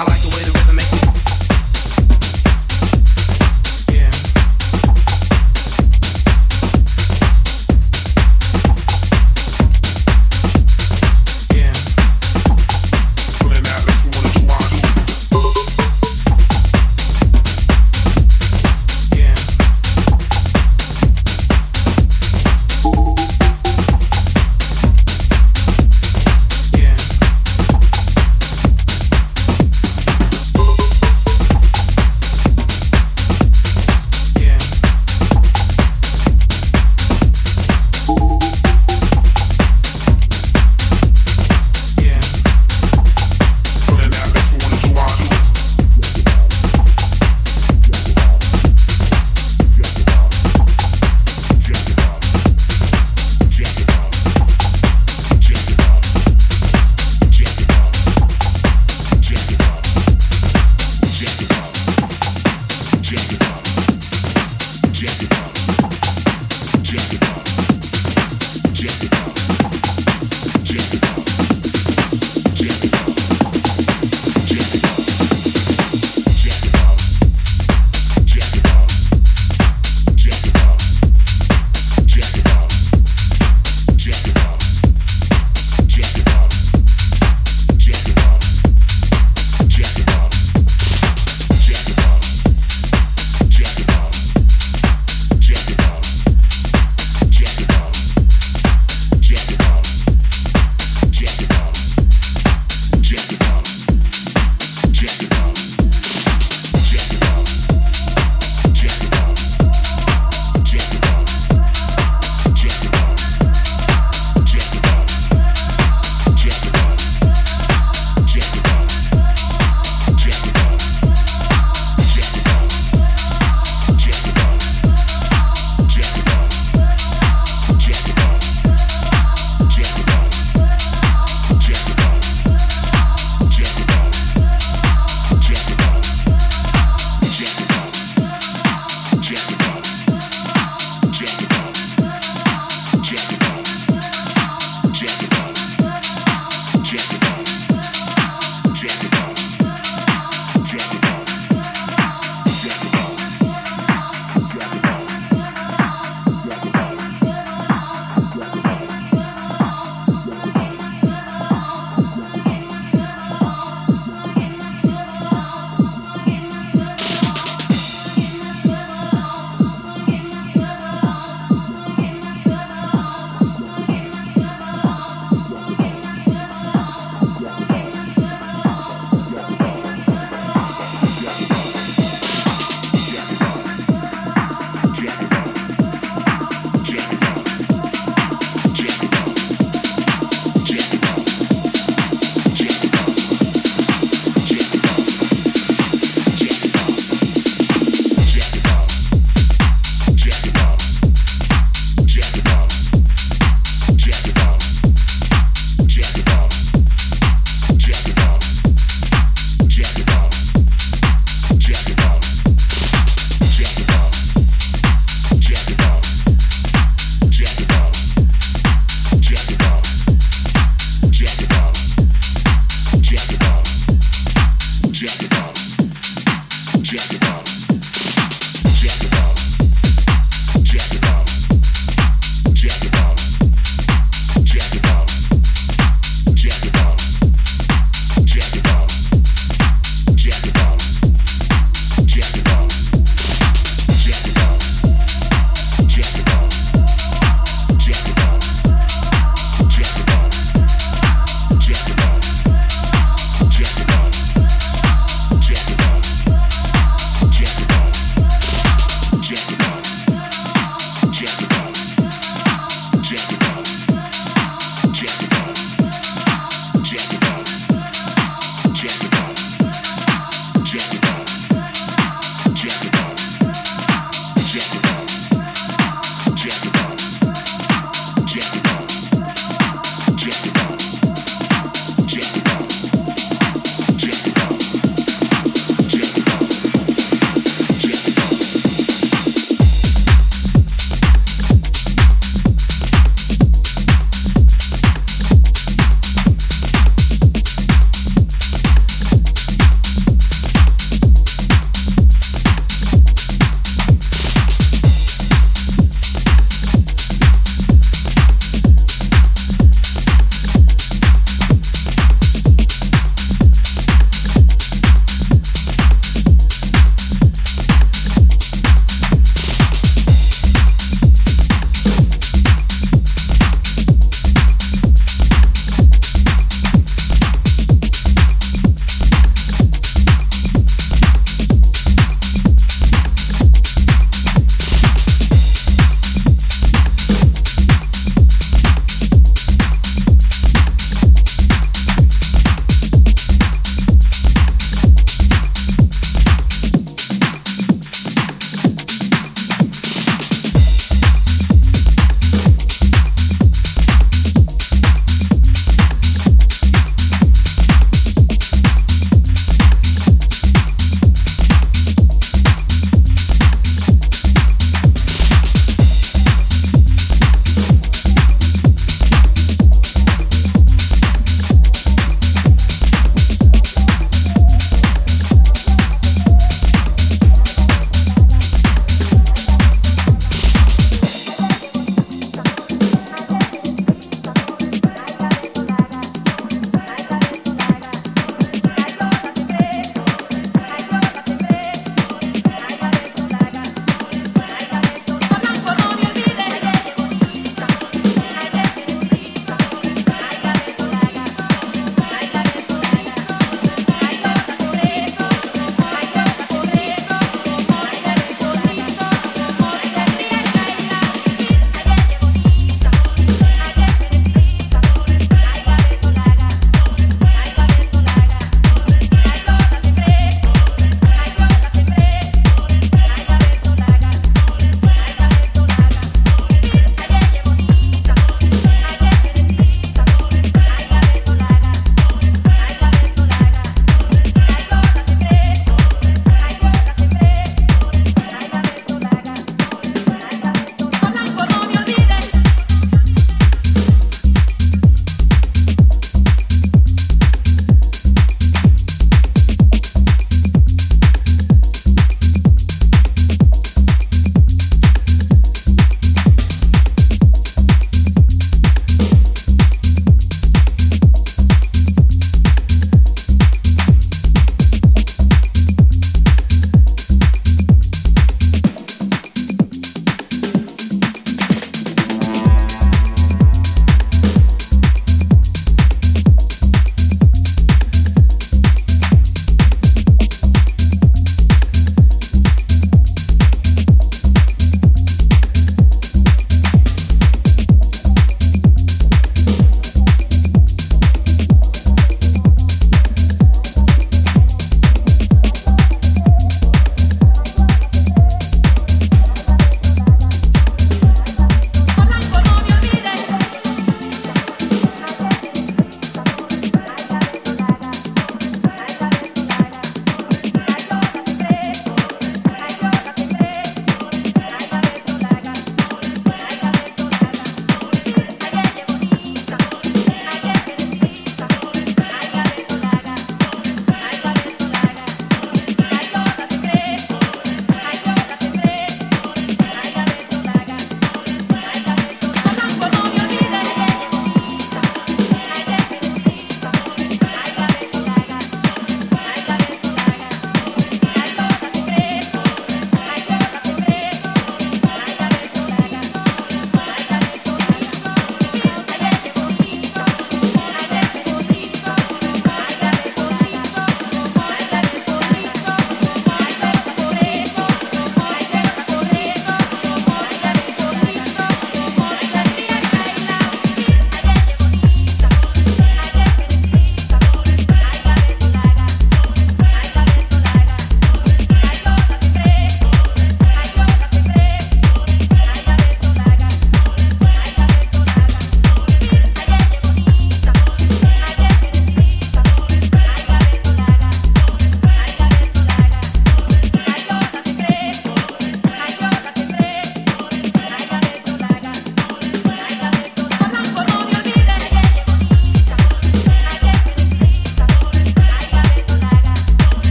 I like the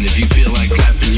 And if you feel like clapping,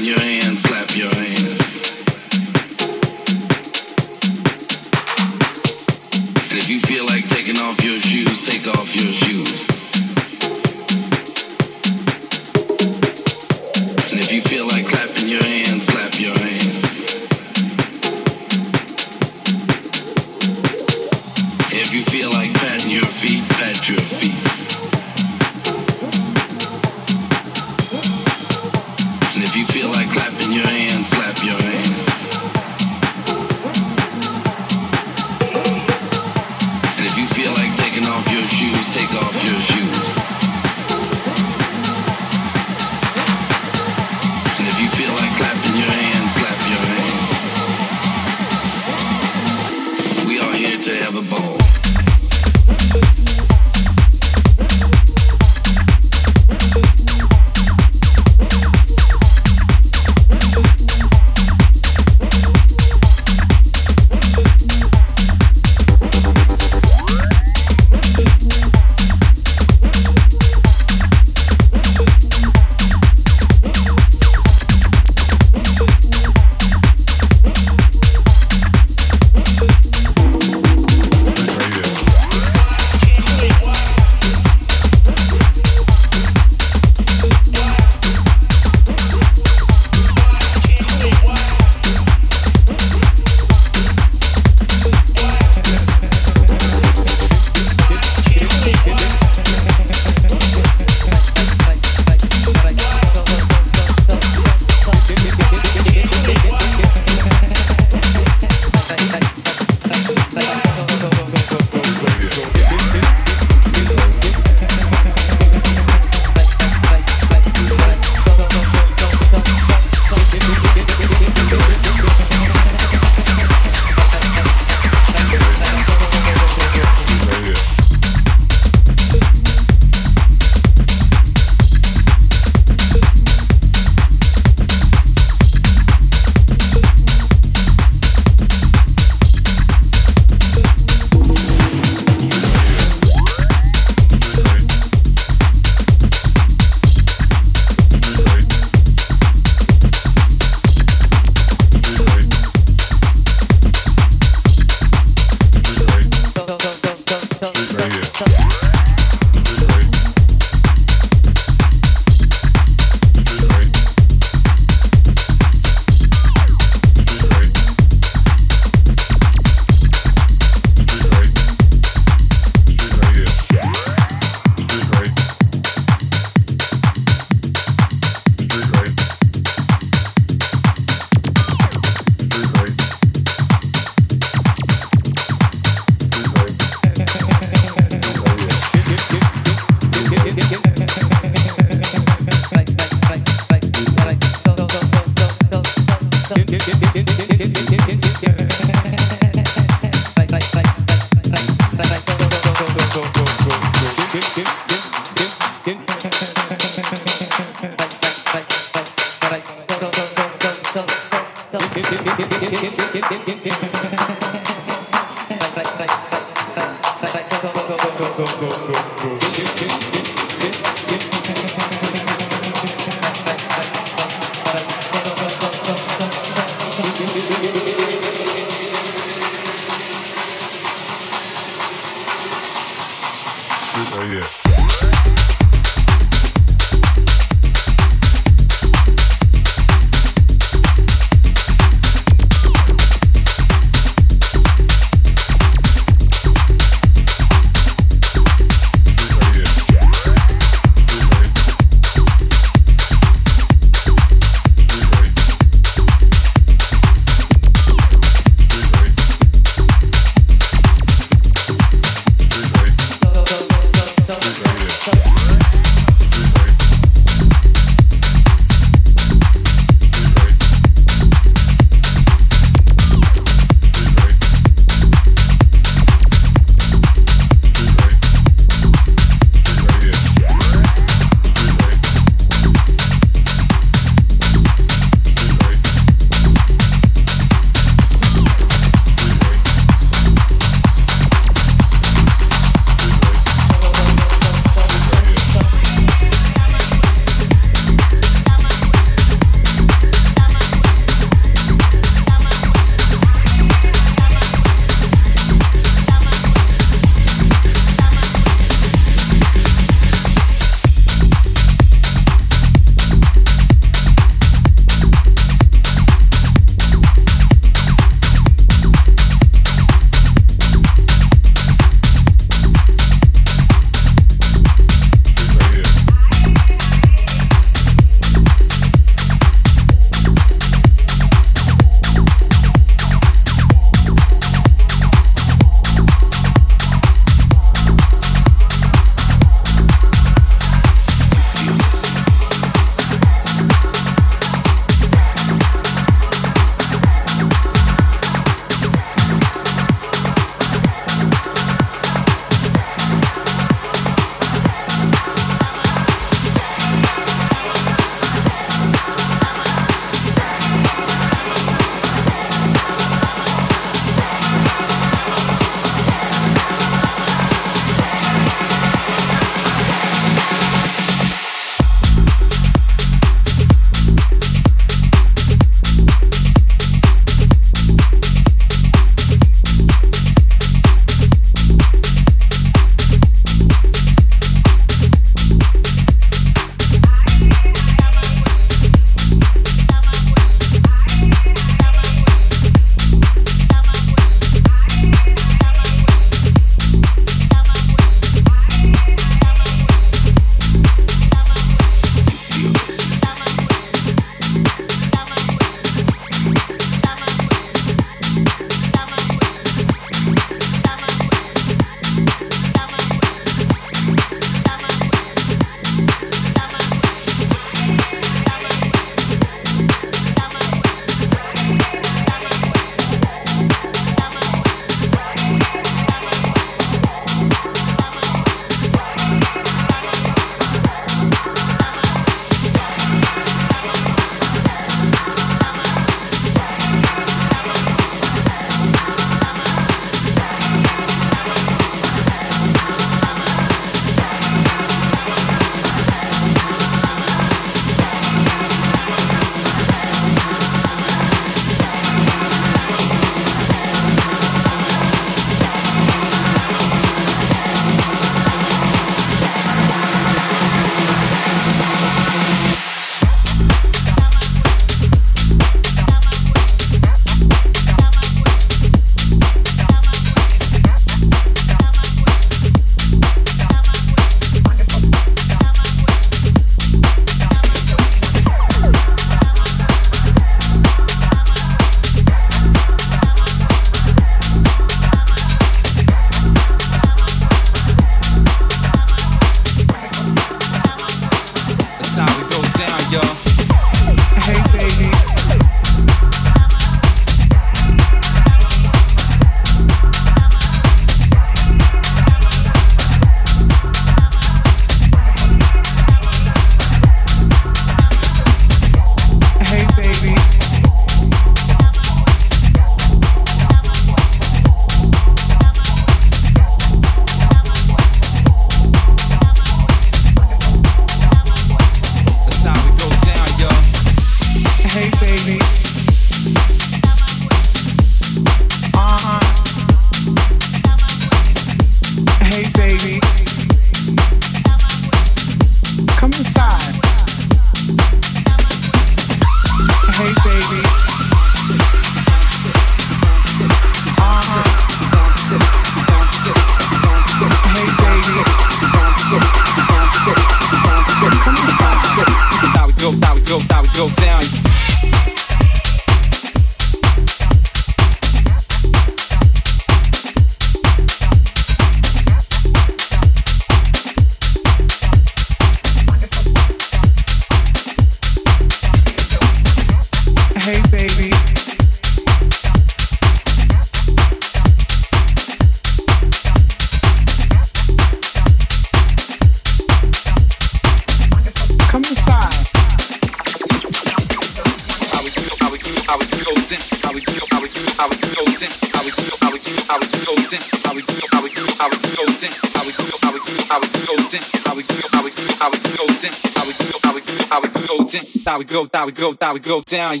we go, that we go, that we go down.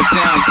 look down.